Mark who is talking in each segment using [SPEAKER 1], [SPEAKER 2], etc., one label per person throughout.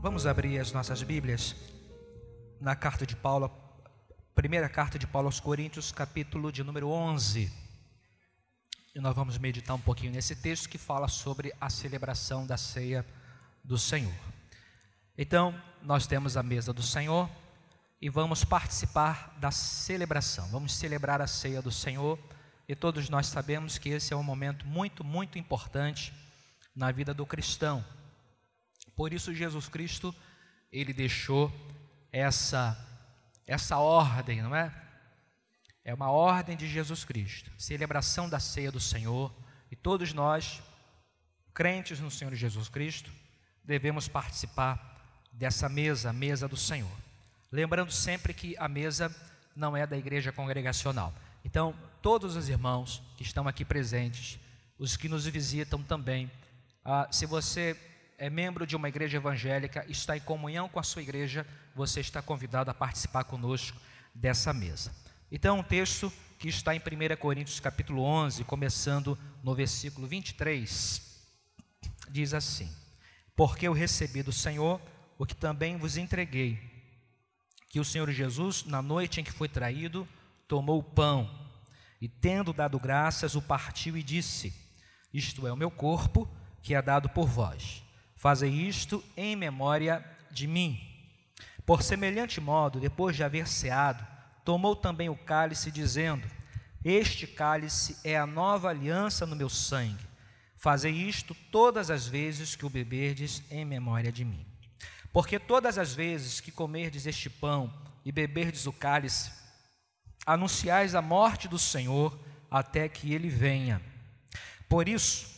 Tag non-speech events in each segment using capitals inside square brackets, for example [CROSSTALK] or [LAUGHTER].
[SPEAKER 1] Vamos abrir as nossas Bíblias na carta de Paulo, primeira carta de Paulo aos Coríntios, capítulo de número 11. E nós vamos meditar um pouquinho nesse texto que fala sobre a celebração da ceia do Senhor. Então, nós temos a mesa do Senhor e vamos participar da celebração. Vamos celebrar a ceia do Senhor e todos nós sabemos que esse é um momento muito, muito importante na vida do cristão. Por isso Jesus Cristo, ele deixou essa essa ordem, não é? É uma ordem de Jesus Cristo, celebração da ceia do Senhor, e todos nós, crentes no Senhor Jesus Cristo, devemos participar dessa mesa, mesa do Senhor. Lembrando sempre que a mesa não é da igreja congregacional. Então, todos os irmãos que estão aqui presentes, os que nos visitam também, ah, se você é membro de uma igreja evangélica, está em comunhão com a sua igreja, você está convidado a participar conosco dessa mesa. Então, um texto que está em 1 Coríntios capítulo 11, começando no versículo 23, diz assim: Porque eu recebi do Senhor o que também vos entreguei, que o Senhor Jesus, na noite em que foi traído, tomou o pão e, tendo dado graças, o partiu e disse: Isto é o meu corpo que é dado por vós. Fazei isto em memória de mim. Por semelhante modo, depois de haver ceado, tomou também o cálice, dizendo: Este cálice é a nova aliança no meu sangue. Fazei isto todas as vezes que o beberdes em memória de mim. Porque todas as vezes que comerdes este pão e beberdes o cálice, anunciais a morte do Senhor até que ele venha. Por isso,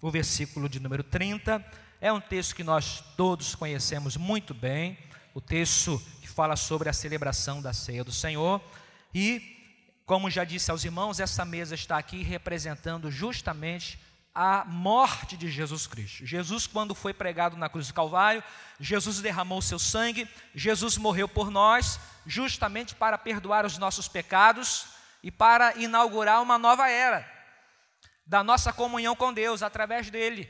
[SPEAKER 1] o versículo de número 30 é um texto que nós todos conhecemos muito bem, o texto que fala sobre a celebração da ceia do Senhor, e, como já disse aos irmãos, essa mesa está aqui representando justamente a morte de Jesus Cristo. Jesus, quando foi pregado na cruz do Calvário, Jesus derramou seu sangue, Jesus morreu por nós, justamente para perdoar os nossos pecados e para inaugurar uma nova era da nossa comunhão com Deus através dele.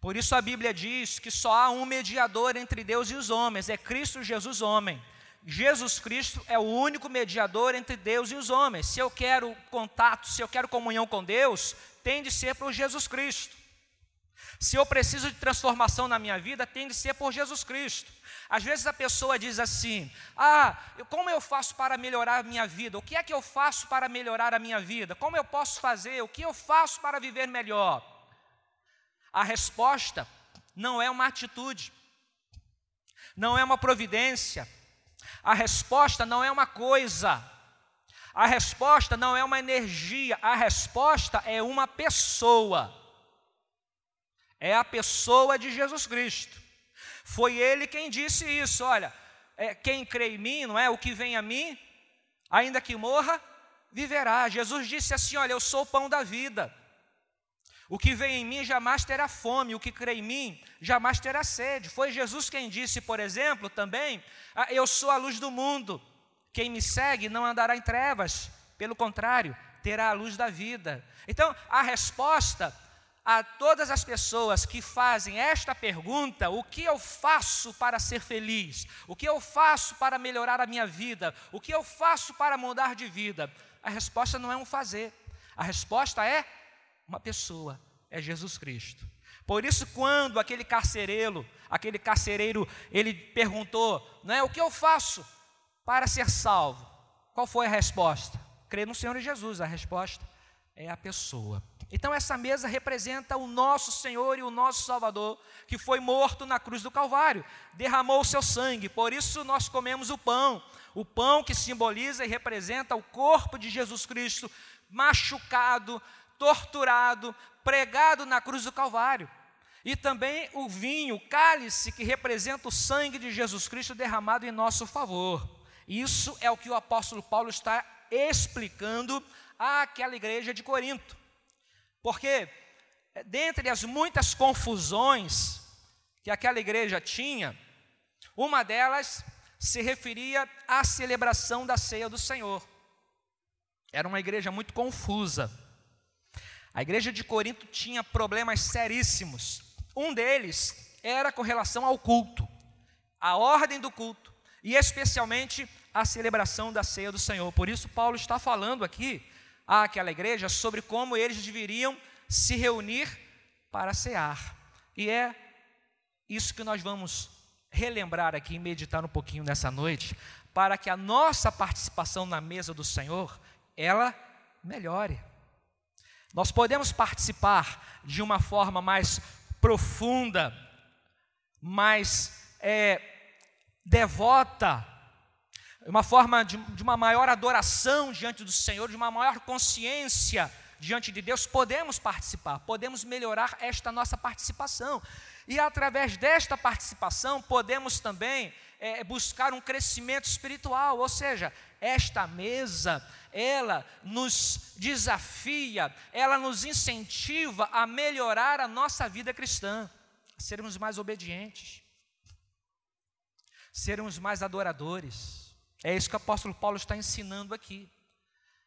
[SPEAKER 1] Por isso a Bíblia diz que só há um mediador entre Deus e os homens, é Cristo Jesus, homem. Jesus Cristo é o único mediador entre Deus e os homens. Se eu quero contato, se eu quero comunhão com Deus, tem de ser por Jesus Cristo. Se eu preciso de transformação na minha vida, tem de ser por Jesus Cristo. Às vezes a pessoa diz assim: Ah, como eu faço para melhorar a minha vida? O que é que eu faço para melhorar a minha vida? Como eu posso fazer? O que eu faço para viver melhor? A resposta não é uma atitude, não é uma providência, a resposta não é uma coisa, a resposta não é uma energia, a resposta é uma pessoa. É a pessoa de Jesus Cristo. Foi ele quem disse isso. Olha, é, quem crê em mim, não é? O que vem a mim, ainda que morra, viverá. Jesus disse assim: Olha, eu sou o pão da vida. O que vem em mim jamais terá fome, o que crê em mim jamais terá sede. Foi Jesus quem disse, por exemplo, também: ah, Eu sou a luz do mundo. Quem me segue não andará em trevas, pelo contrário, terá a luz da vida. Então, a resposta a todas as pessoas que fazem esta pergunta: o que eu faço para ser feliz? O que eu faço para melhorar a minha vida? O que eu faço para mudar de vida? A resposta não é um fazer, a resposta é uma pessoa, é Jesus Cristo. Por isso, quando aquele carcereiro, aquele carcereiro, ele perguntou, não é o que eu faço para ser salvo? Qual foi a resposta? Crer no Senhor Jesus. A resposta é a pessoa. Então, essa mesa representa o nosso Senhor e o nosso Salvador, que foi morto na cruz do Calvário, derramou o seu sangue, por isso nós comemos o pão, o pão que simboliza e representa o corpo de Jesus Cristo, machucado, torturado, pregado na cruz do Calvário. e também o vinho, o cálice que representa o sangue de Jesus Cristo derramado em nosso favor. Isso é o que o apóstolo Paulo está explicando àquela igreja de Corinto. Porque, eh, dentre as muitas confusões que aquela igreja tinha, uma delas se referia à celebração da ceia do Senhor. Era uma igreja muito confusa. A igreja de Corinto tinha problemas seríssimos. Um deles era com relação ao culto, a ordem do culto e especialmente a celebração da ceia do Senhor. Por isso, Paulo está falando aqui àquela igreja sobre como eles deveriam se reunir para cear. E é isso que nós vamos relembrar aqui e meditar um pouquinho nessa noite, para que a nossa participação na mesa do Senhor, ela melhore. Nós podemos participar de uma forma mais profunda, mais é, devota, uma forma de, de uma maior adoração diante do Senhor, de uma maior consciência diante de Deus, podemos participar, podemos melhorar esta nossa participação. E através desta participação, podemos também é, buscar um crescimento espiritual, ou seja, esta mesa, ela nos desafia, ela nos incentiva a melhorar a nossa vida cristã, sermos mais obedientes, sermos mais adoradores. É isso que o apóstolo Paulo está ensinando aqui.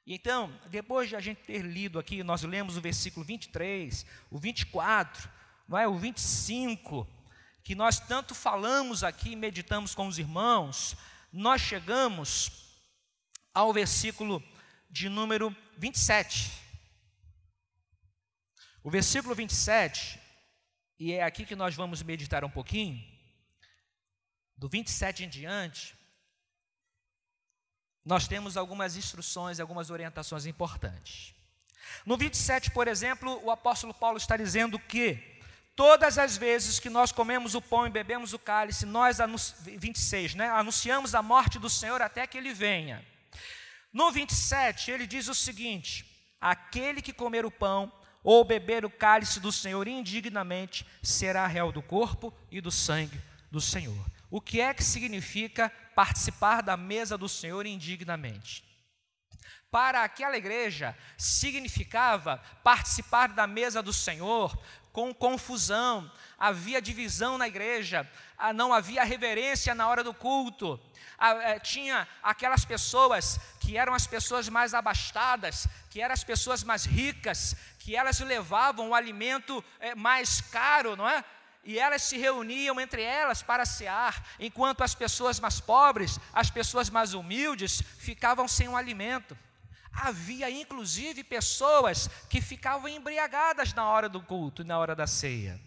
[SPEAKER 1] Então, depois de a gente ter lido aqui, nós lemos o versículo 23, o 24, não é? o 25, que nós tanto falamos aqui, meditamos com os irmãos, nós chegamos ao versículo de número 27. O versículo 27, e é aqui que nós vamos meditar um pouquinho, do 27 em diante, nós temos algumas instruções, algumas orientações importantes. No 27, por exemplo, o apóstolo Paulo está dizendo que todas as vezes que nós comemos o pão e bebemos o cálice, nós 26, né, anunciamos a morte do Senhor até que ele venha. No 27, ele diz o seguinte: aquele que comer o pão ou beber o cálice do Senhor indignamente será réu do corpo e do sangue do Senhor. O que é que significa participar da mesa do Senhor indignamente? Para aquela igreja, significava participar da mesa do Senhor com confusão, havia divisão na igreja, ah, não havia reverência na hora do culto, eh, tinha aquelas pessoas que eram as pessoas mais abastadas, que eram as pessoas mais ricas, que elas levavam o alimento eh, mais caro, não é? E elas se reuniam entre elas para cear, enquanto as pessoas mais pobres, as pessoas mais humildes, ficavam sem o alimento. Havia inclusive pessoas que ficavam embriagadas na hora do culto e na hora da ceia.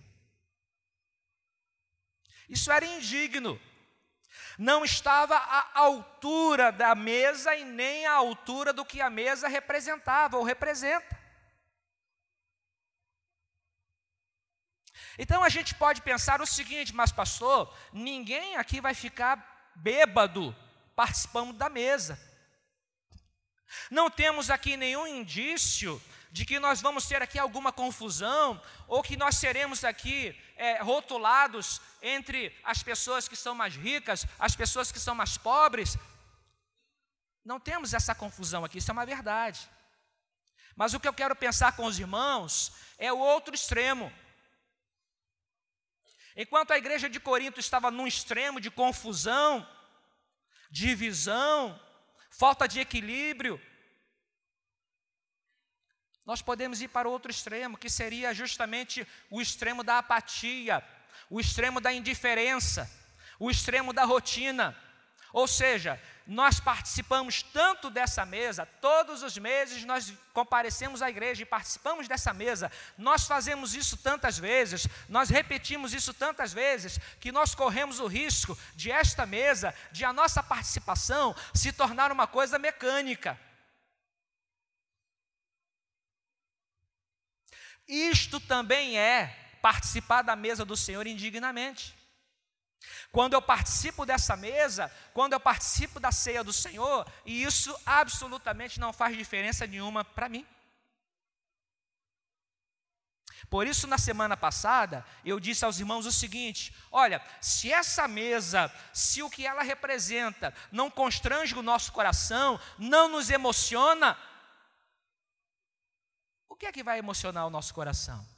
[SPEAKER 1] Isso era indigno. Não estava à altura da mesa e nem à altura do que a mesa representava ou representa. Então a gente pode pensar o seguinte, mas pastor, ninguém aqui vai ficar bêbado participando da mesa. Não temos aqui nenhum indício de que nós vamos ter aqui alguma confusão, ou que nós seremos aqui é, rotulados entre as pessoas que são mais ricas, as pessoas que são mais pobres. Não temos essa confusão aqui, isso é uma verdade. Mas o que eu quero pensar com os irmãos é o outro extremo. Enquanto a igreja de Corinto estava num extremo de confusão, divisão, falta de equilíbrio, nós podemos ir para outro extremo, que seria justamente o extremo da apatia, o extremo da indiferença, o extremo da rotina. Ou seja, nós participamos tanto dessa mesa, todos os meses nós comparecemos à igreja e participamos dessa mesa, nós fazemos isso tantas vezes, nós repetimos isso tantas vezes, que nós corremos o risco de esta mesa, de a nossa participação se tornar uma coisa mecânica. Isto também é participar da mesa do Senhor indignamente. Quando eu participo dessa mesa, quando eu participo da ceia do Senhor, e isso absolutamente não faz diferença nenhuma para mim. Por isso, na semana passada, eu disse aos irmãos o seguinte: olha, se essa mesa, se o que ela representa não constrange o nosso coração, não nos emociona, o que é que vai emocionar o nosso coração?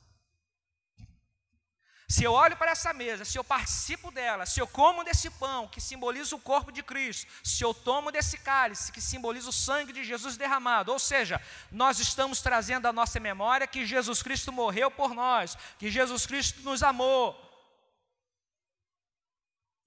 [SPEAKER 1] Se eu olho para essa mesa, se eu participo dela, se eu como desse pão que simboliza o corpo de Cristo, se eu tomo desse cálice que simboliza o sangue de Jesus derramado, ou seja, nós estamos trazendo à nossa memória que Jesus Cristo morreu por nós, que Jesus Cristo nos amou.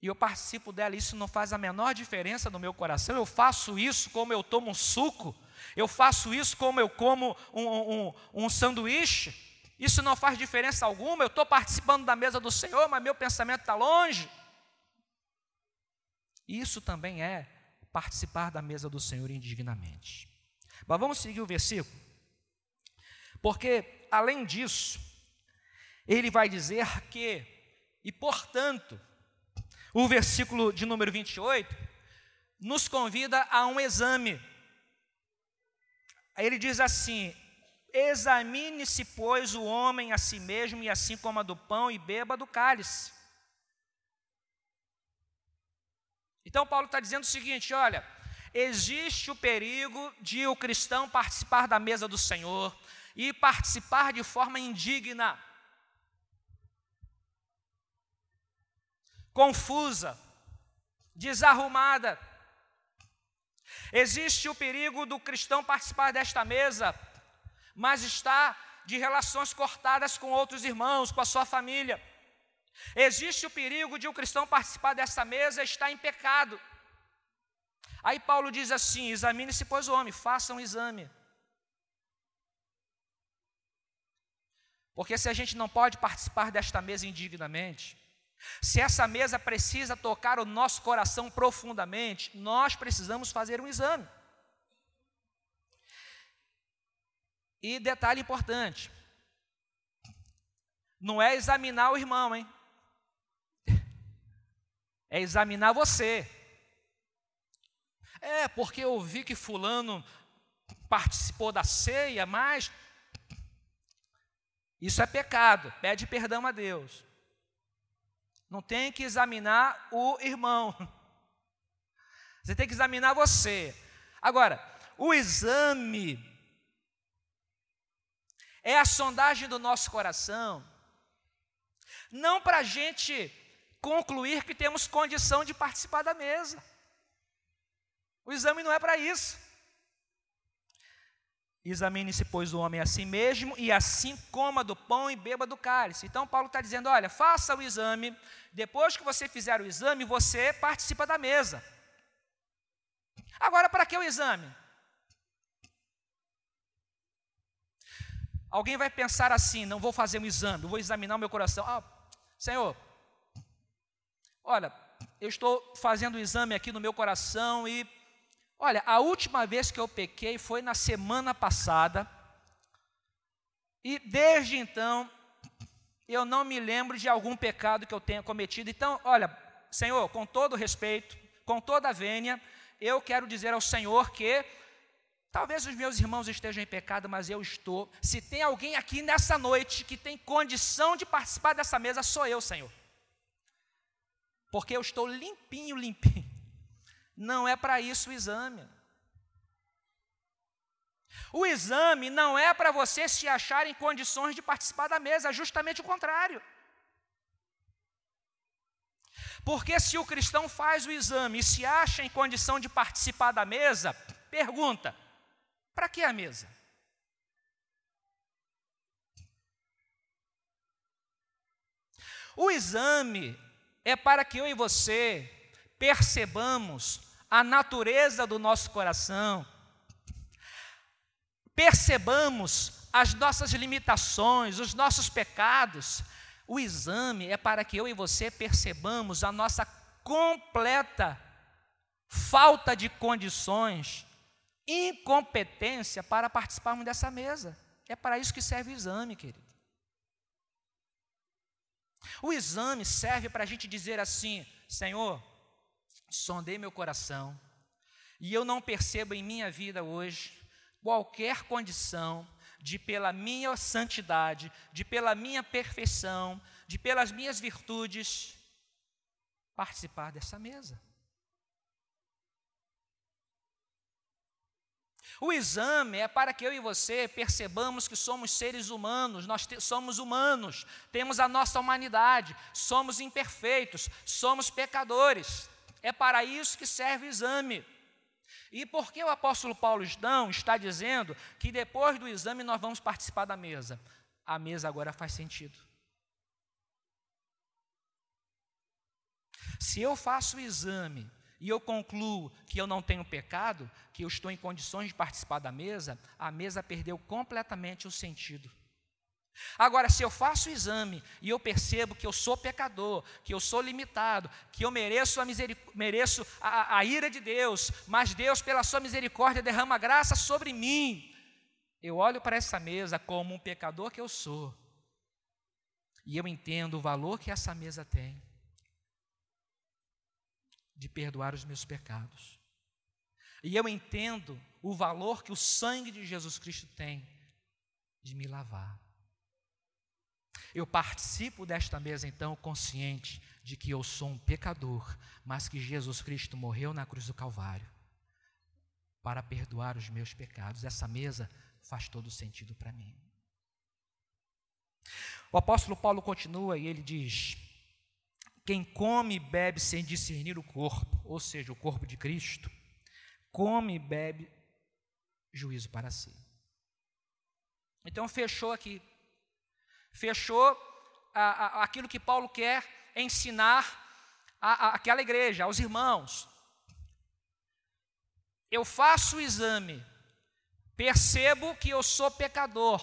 [SPEAKER 1] E eu participo dela, isso não faz a menor diferença no meu coração. Eu faço isso como eu tomo um suco, eu faço isso como eu como um, um, um sanduíche. Isso não faz diferença alguma. Eu estou participando da mesa do Senhor, mas meu pensamento está longe. Isso também é participar da mesa do Senhor indignamente. Mas vamos seguir o versículo. Porque, além disso, ele vai dizer que, e portanto, o versículo de número 28 nos convida a um exame. Ele diz assim: Examine-se, pois, o homem a si mesmo, e assim coma do pão e beba do cálice. Então, Paulo está dizendo o seguinte: olha, existe o perigo de o cristão participar da mesa do Senhor e participar de forma indigna, confusa, desarrumada. Existe o perigo do cristão participar desta mesa mas está de relações cortadas com outros irmãos, com a sua família. Existe o perigo de um cristão participar dessa mesa e estar em pecado. Aí Paulo diz assim: examine-se, pois, o homem, faça um exame. Porque se a gente não pode participar desta mesa indignamente, se essa mesa precisa tocar o nosso coração profundamente, nós precisamos fazer um exame. E detalhe importante: não é examinar o irmão, hein? [LAUGHS] É examinar você. É, porque eu vi que Fulano participou da ceia, mas. Isso é pecado, pede perdão a Deus. Não tem que examinar o irmão. [LAUGHS] Você tem que examinar você. Agora, o exame é a sondagem do nosso coração, não para a gente concluir que temos condição de participar da mesa. O exame não é para isso. Examine-se, pois, o homem a si mesmo, e assim coma do pão e beba do cálice. Então, Paulo está dizendo: olha, faça o exame, depois que você fizer o exame, você participa da mesa. Agora, para que o exame? Alguém vai pensar assim: não vou fazer um exame, vou examinar o meu coração. Ah, Senhor, olha, eu estou fazendo um exame aqui no meu coração e, olha, a última vez que eu pequei foi na semana passada, e desde então eu não me lembro de algum pecado que eu tenha cometido. Então, olha, Senhor, com todo respeito, com toda a vênia, eu quero dizer ao Senhor que Talvez os meus irmãos estejam em pecado, mas eu estou. Se tem alguém aqui nessa noite que tem condição de participar dessa mesa, sou eu, Senhor. Porque eu estou limpinho, limpinho. Não é para isso o exame. O exame não é para você se achar em condições de participar da mesa, é justamente o contrário. Porque se o cristão faz o exame e se acha em condição de participar da mesa, pergunta: para que a mesa? O exame é para que eu e você percebamos a natureza do nosso coração, percebamos as nossas limitações, os nossos pecados. O exame é para que eu e você percebamos a nossa completa falta de condições incompetência para participarmos dessa mesa. É para isso que serve o exame, querido. O exame serve para a gente dizer assim: Senhor, sondei meu coração e eu não percebo em minha vida hoje qualquer condição de pela minha santidade, de pela minha perfeição, de pelas minhas virtudes, participar dessa mesa. O exame é para que eu e você percebamos que somos seres humanos, nós somos humanos, temos a nossa humanidade, somos imperfeitos, somos pecadores. É para isso que serve o exame. E por que o apóstolo Paulo não está dizendo que depois do exame nós vamos participar da mesa? A mesa agora faz sentido. Se eu faço o exame e eu concluo que eu não tenho pecado, que eu estou em condições de participar da mesa, a mesa perdeu completamente o sentido. Agora, se eu faço o exame e eu percebo que eu sou pecador, que eu sou limitado, que eu mereço a, mereço a, a ira de Deus, mas Deus, pela sua misericórdia, derrama graça sobre mim, eu olho para essa mesa como um pecador que eu sou, e eu entendo o valor que essa mesa tem de perdoar os meus pecados. E eu entendo o valor que o sangue de Jesus Cristo tem de me lavar. Eu participo desta mesa então consciente de que eu sou um pecador, mas que Jesus Cristo morreu na cruz do Calvário para perdoar os meus pecados. Essa mesa faz todo sentido para mim. O apóstolo Paulo continua e ele diz: quem come e bebe sem discernir o corpo, ou seja, o corpo de Cristo, come e bebe juízo para si. Então fechou aqui. Fechou a, a, aquilo que Paulo quer ensinar a, aquela igreja, aos irmãos. Eu faço o exame, percebo que eu sou pecador,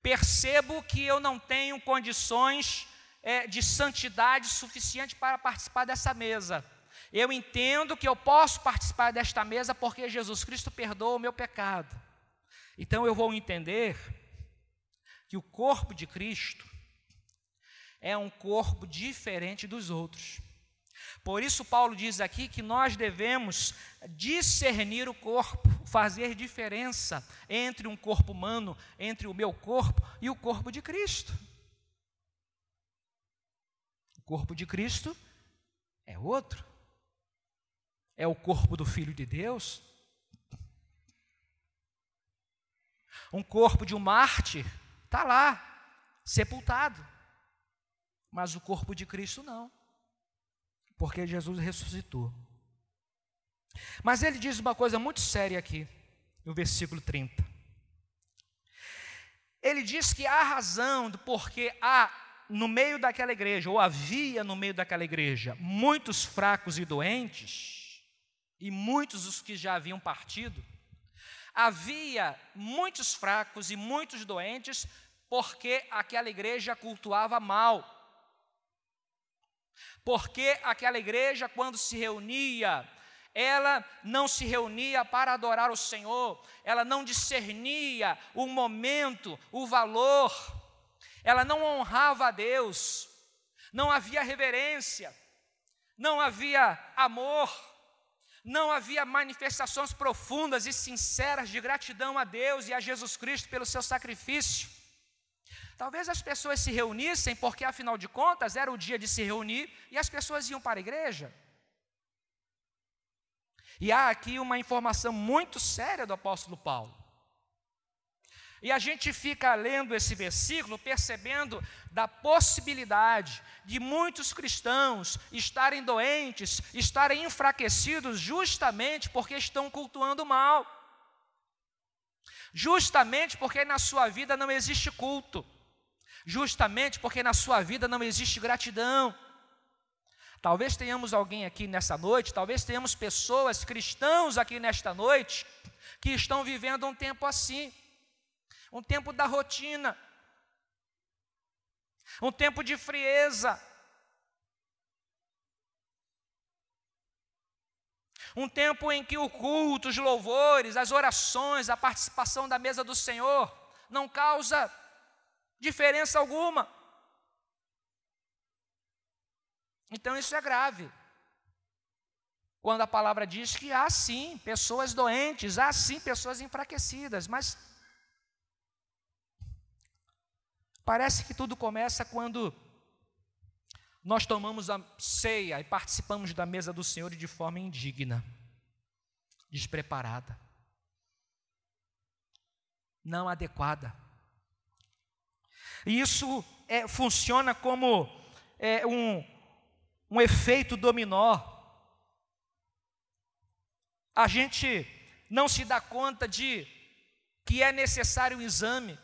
[SPEAKER 1] percebo que eu não tenho condições é, de santidade suficiente para participar dessa mesa. Eu entendo que eu posso participar desta mesa porque Jesus Cristo perdoa o meu pecado. Então eu vou entender que o corpo de Cristo é um corpo diferente dos outros. Por isso, Paulo diz aqui que nós devemos discernir o corpo, fazer diferença entre um corpo humano, entre o meu corpo e o corpo de Cristo. Corpo de Cristo é outro. É o corpo do Filho de Deus. Um corpo de um mártir está lá, sepultado. Mas o corpo de Cristo não. Porque Jesus ressuscitou. Mas ele diz uma coisa muito séria aqui, no versículo 30. Ele diz que há razão do porquê há no meio daquela igreja, ou havia no meio daquela igreja, muitos fracos e doentes, e muitos os que já haviam partido, havia muitos fracos e muitos doentes, porque aquela igreja cultuava mal. Porque aquela igreja, quando se reunia, ela não se reunia para adorar o Senhor, ela não discernia o momento, o valor, ela não honrava a Deus, não havia reverência, não havia amor, não havia manifestações profundas e sinceras de gratidão a Deus e a Jesus Cristo pelo seu sacrifício. Talvez as pessoas se reunissem porque, afinal de contas, era o dia de se reunir e as pessoas iam para a igreja. E há aqui uma informação muito séria do apóstolo Paulo. E a gente fica lendo esse versículo percebendo da possibilidade de muitos cristãos estarem doentes, estarem enfraquecidos justamente porque estão cultuando mal. Justamente porque na sua vida não existe culto. Justamente porque na sua vida não existe gratidão. Talvez tenhamos alguém aqui nessa noite, talvez tenhamos pessoas cristãos aqui nesta noite que estão vivendo um tempo assim um tempo da rotina, um tempo de frieza, um tempo em que o culto, os louvores, as orações, a participação da mesa do Senhor não causa diferença alguma. Então isso é grave. Quando a palavra diz que há sim pessoas doentes, há sim pessoas enfraquecidas, mas Parece que tudo começa quando nós tomamos a ceia e participamos da mesa do Senhor de forma indigna, despreparada, não adequada. E isso é, funciona como é, um, um efeito dominó. A gente não se dá conta de que é necessário um exame,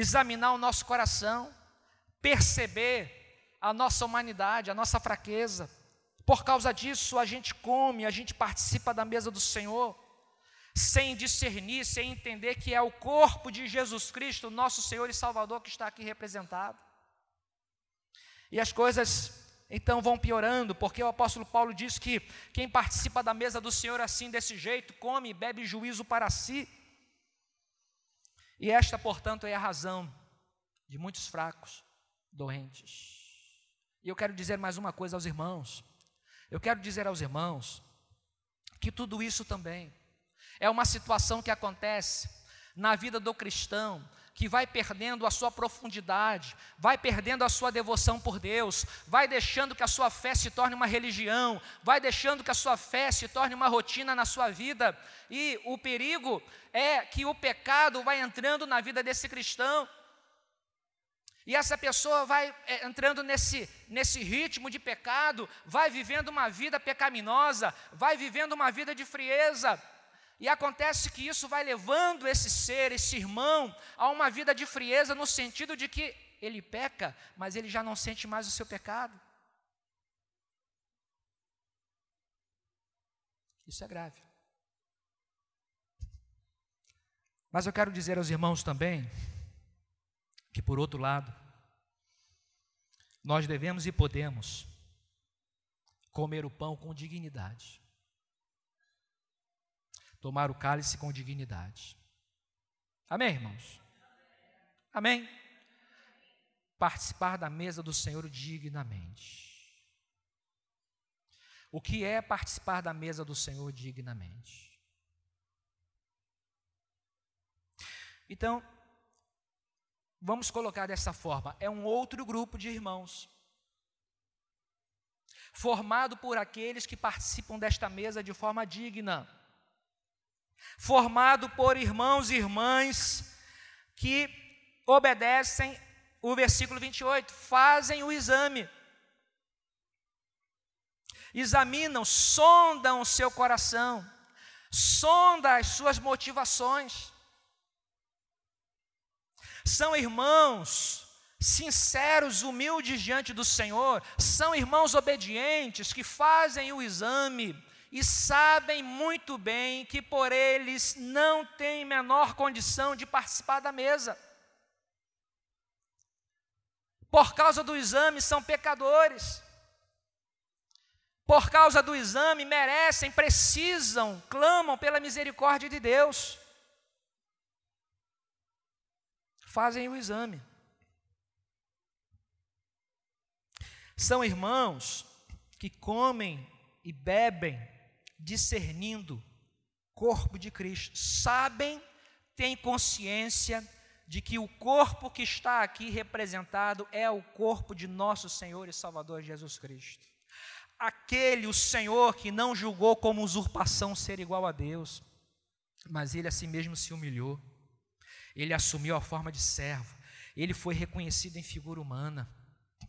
[SPEAKER 1] examinar o nosso coração, perceber a nossa humanidade, a nossa fraqueza. Por causa disso, a gente come, a gente participa da mesa do Senhor, sem discernir, sem entender que é o corpo de Jesus Cristo, nosso Senhor e Salvador, que está aqui representado. E as coisas então vão piorando, porque o apóstolo Paulo diz que quem participa da mesa do Senhor assim, desse jeito, come e bebe juízo para si. E esta, portanto, é a razão de muitos fracos, doentes. E eu quero dizer mais uma coisa aos irmãos. Eu quero dizer aos irmãos que tudo isso também é uma situação que acontece na vida do cristão, que vai perdendo a sua profundidade, vai perdendo a sua devoção por Deus, vai deixando que a sua fé se torne uma religião, vai deixando que a sua fé se torne uma rotina na sua vida, e o perigo é que o pecado vai entrando na vida desse cristão. E essa pessoa vai é, entrando nesse, nesse ritmo de pecado, vai vivendo uma vida pecaminosa, vai vivendo uma vida de frieza, e acontece que isso vai levando esse ser, esse irmão, a uma vida de frieza, no sentido de que ele peca, mas ele já não sente mais o seu pecado. Isso é grave. Mas eu quero dizer aos irmãos também, que por outro lado, nós devemos e podemos comer o pão com dignidade tomar o cálice com dignidade. Amém, irmãos? Amém? Participar da mesa do Senhor dignamente. O que é participar da mesa do Senhor dignamente? Então, vamos colocar dessa forma: é um outro grupo de irmãos, formado por aqueles que participam desta mesa de forma digna formado por irmãos e irmãs que obedecem o versículo 28, fazem o exame, examinam, sondam o seu coração, sondam as suas motivações. São irmãos sinceros, humildes diante do Senhor, são irmãos obedientes que fazem o exame e sabem muito bem que por eles não tem menor condição de participar da mesa. Por causa do exame, são pecadores. Por causa do exame, merecem, precisam, clamam pela misericórdia de Deus. Fazem o exame. São irmãos que comem e bebem discernindo corpo de Cristo, sabem, têm consciência de que o corpo que está aqui representado é o corpo de nosso Senhor e Salvador Jesus Cristo. Aquele, o Senhor, que não julgou como usurpação ser igual a Deus, mas ele a si mesmo se humilhou, ele assumiu a forma de servo, ele foi reconhecido em figura humana,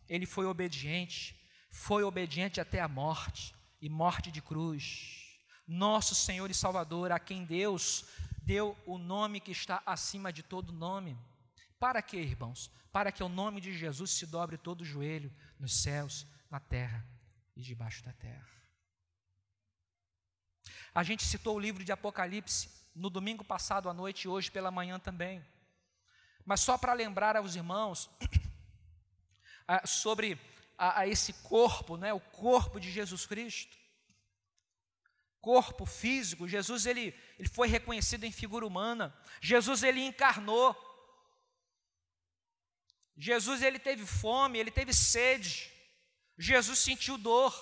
[SPEAKER 1] ele foi obediente, foi obediente até a morte e morte de cruz nosso Senhor e Salvador, a quem Deus deu o nome que está acima de todo nome. Para quê, irmãos? Para que o nome de Jesus se dobre todo o joelho nos céus, na terra e debaixo da terra. A gente citou o livro de Apocalipse no domingo passado à noite e hoje pela manhã também. Mas só para lembrar aos irmãos [COUGHS] sobre a, a esse corpo, né, o corpo de Jesus Cristo corpo físico, Jesus ele, ele foi reconhecido em figura humana. Jesus ele encarnou. Jesus ele teve fome, ele teve sede. Jesus sentiu dor.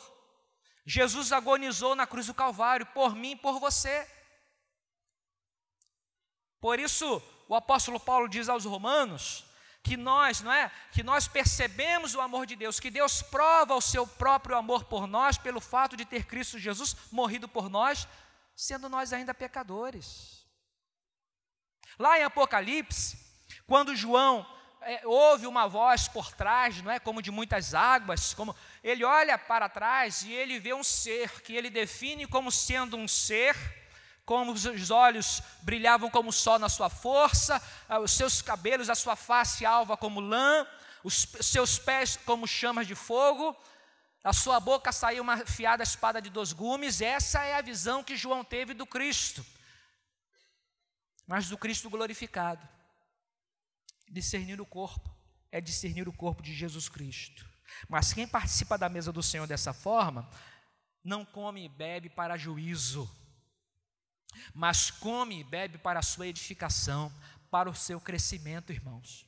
[SPEAKER 1] Jesus agonizou na cruz do Calvário por mim e por você. Por isso, o apóstolo Paulo diz aos Romanos que nós, não é? Que nós percebemos o amor de Deus, que Deus prova o seu próprio amor por nós pelo fato de ter Cristo Jesus morrido por nós, sendo nós ainda pecadores. Lá em Apocalipse, quando João é, ouve uma voz por trás, não é como de muitas águas, como ele olha para trás e ele vê um ser que ele define como sendo um ser como os olhos brilhavam como o sol na sua força, ah, os seus cabelos, a sua face alva como lã, os seus pés como chamas de fogo, a sua boca saiu uma fiada espada de dois gumes. Essa é a visão que João teve do Cristo, mas do Cristo glorificado. Discernir o corpo é discernir o corpo de Jesus Cristo. Mas quem participa da mesa do Senhor dessa forma, não come e bebe para juízo mas come e bebe para a sua edificação, para o seu crescimento, irmãos.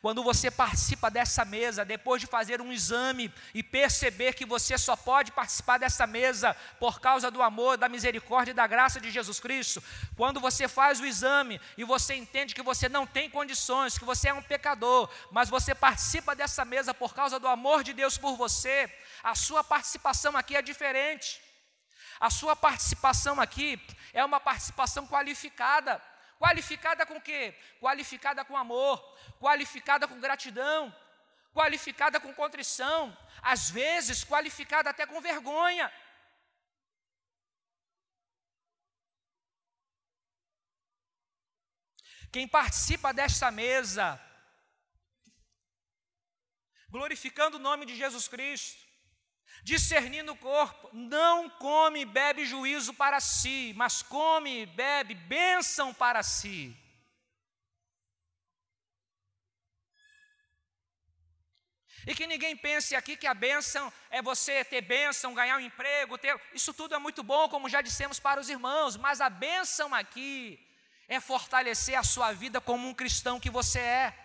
[SPEAKER 1] Quando você participa dessa mesa, depois de fazer um exame e perceber que você só pode participar dessa mesa por causa do amor, da misericórdia e da graça de Jesus Cristo, quando você faz o exame e você entende que você não tem condições, que você é um pecador, mas você participa dessa mesa por causa do amor de Deus por você, a sua participação aqui é diferente. A sua participação aqui é uma participação qualificada. Qualificada com quê? Qualificada com amor, qualificada com gratidão, qualificada com contrição, às vezes qualificada até com vergonha. Quem participa desta mesa, glorificando o nome de Jesus Cristo, discernindo o corpo, não come e bebe juízo para si, mas come e bebe bênção para si. E que ninguém pense aqui que a bênção é você ter bênção, ganhar um emprego, ter. Isso tudo é muito bom, como já dissemos para os irmãos, mas a bênção aqui é fortalecer a sua vida como um cristão que você é.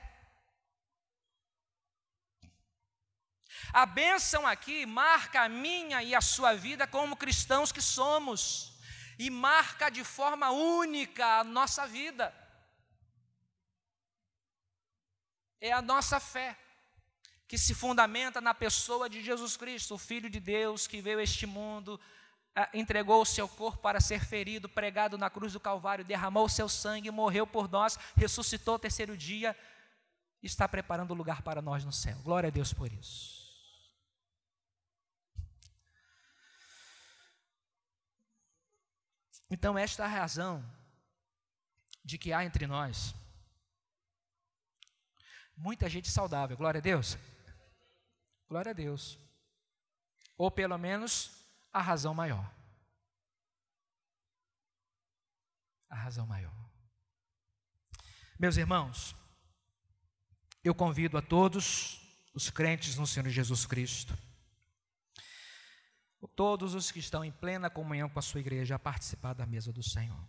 [SPEAKER 1] A bênção aqui marca a minha e a sua vida como cristãos que somos, e marca de forma única a nossa vida. É a nossa fé, que se fundamenta na pessoa de Jesus Cristo, o Filho de Deus que veio a este mundo, entregou o seu corpo para ser ferido, pregado na cruz do Calvário, derramou o seu sangue, morreu por nós, ressuscitou o terceiro dia, está preparando o lugar para nós no céu. Glória a Deus por isso. Então, esta é a razão de que há entre nós muita gente saudável, glória a Deus. Glória a Deus. Ou pelo menos a razão maior. A razão maior. Meus irmãos, eu convido a todos os crentes no Senhor Jesus Cristo todos os que estão em plena comunhão com a sua igreja a participar da mesa do Senhor.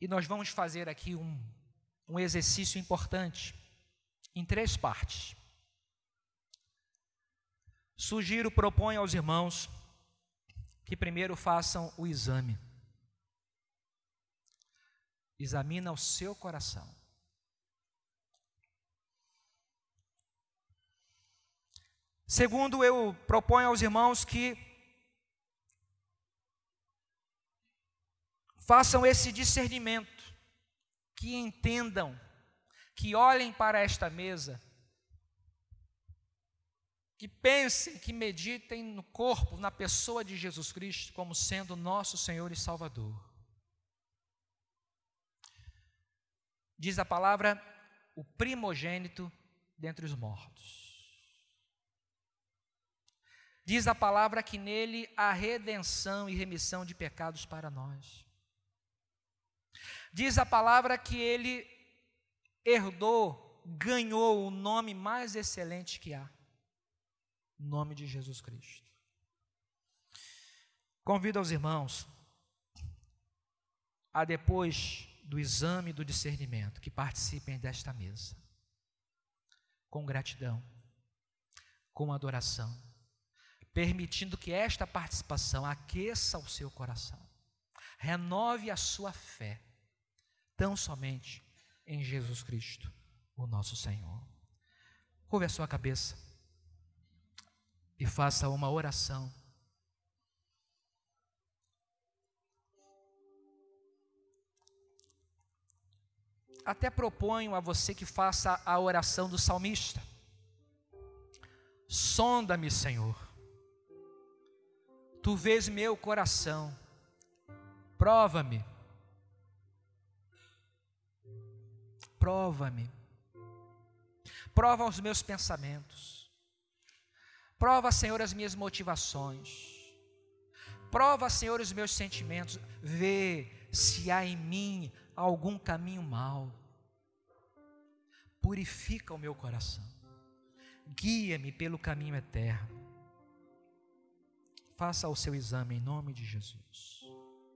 [SPEAKER 1] E nós vamos fazer aqui um, um exercício importante, em três partes. Sugiro, proponho aos irmãos que primeiro façam o exame. Examina o seu coração. Segundo, eu proponho aos irmãos que façam esse discernimento, que entendam, que olhem para esta mesa, que pensem, que meditem no corpo, na pessoa de Jesus Cristo como sendo nosso Senhor e Salvador. Diz a palavra, o primogênito dentre os mortos. Diz a palavra que nele há redenção e remissão de pecados para nós. Diz a palavra que ele herdou, ganhou o nome mais excelente que há o nome de Jesus Cristo. Convido aos irmãos a depois do exame do discernimento que participem desta mesa com gratidão, com adoração permitindo que esta participação aqueça o seu coração, renove a sua fé, tão somente em Jesus Cristo, o nosso Senhor. Curve a sua cabeça e faça uma oração. Até proponho a você que faça a oração do salmista. Sonda-me, Senhor. Tu vês meu coração. Prova-me. Prova-me. Prova os meus pensamentos. Prova, Senhor, as minhas motivações. Prova, Senhor, os meus sentimentos. Vê se há em mim algum caminho mau. Purifica o meu coração. Guia-me pelo caminho eterno. Faça o seu exame em nome de Jesus.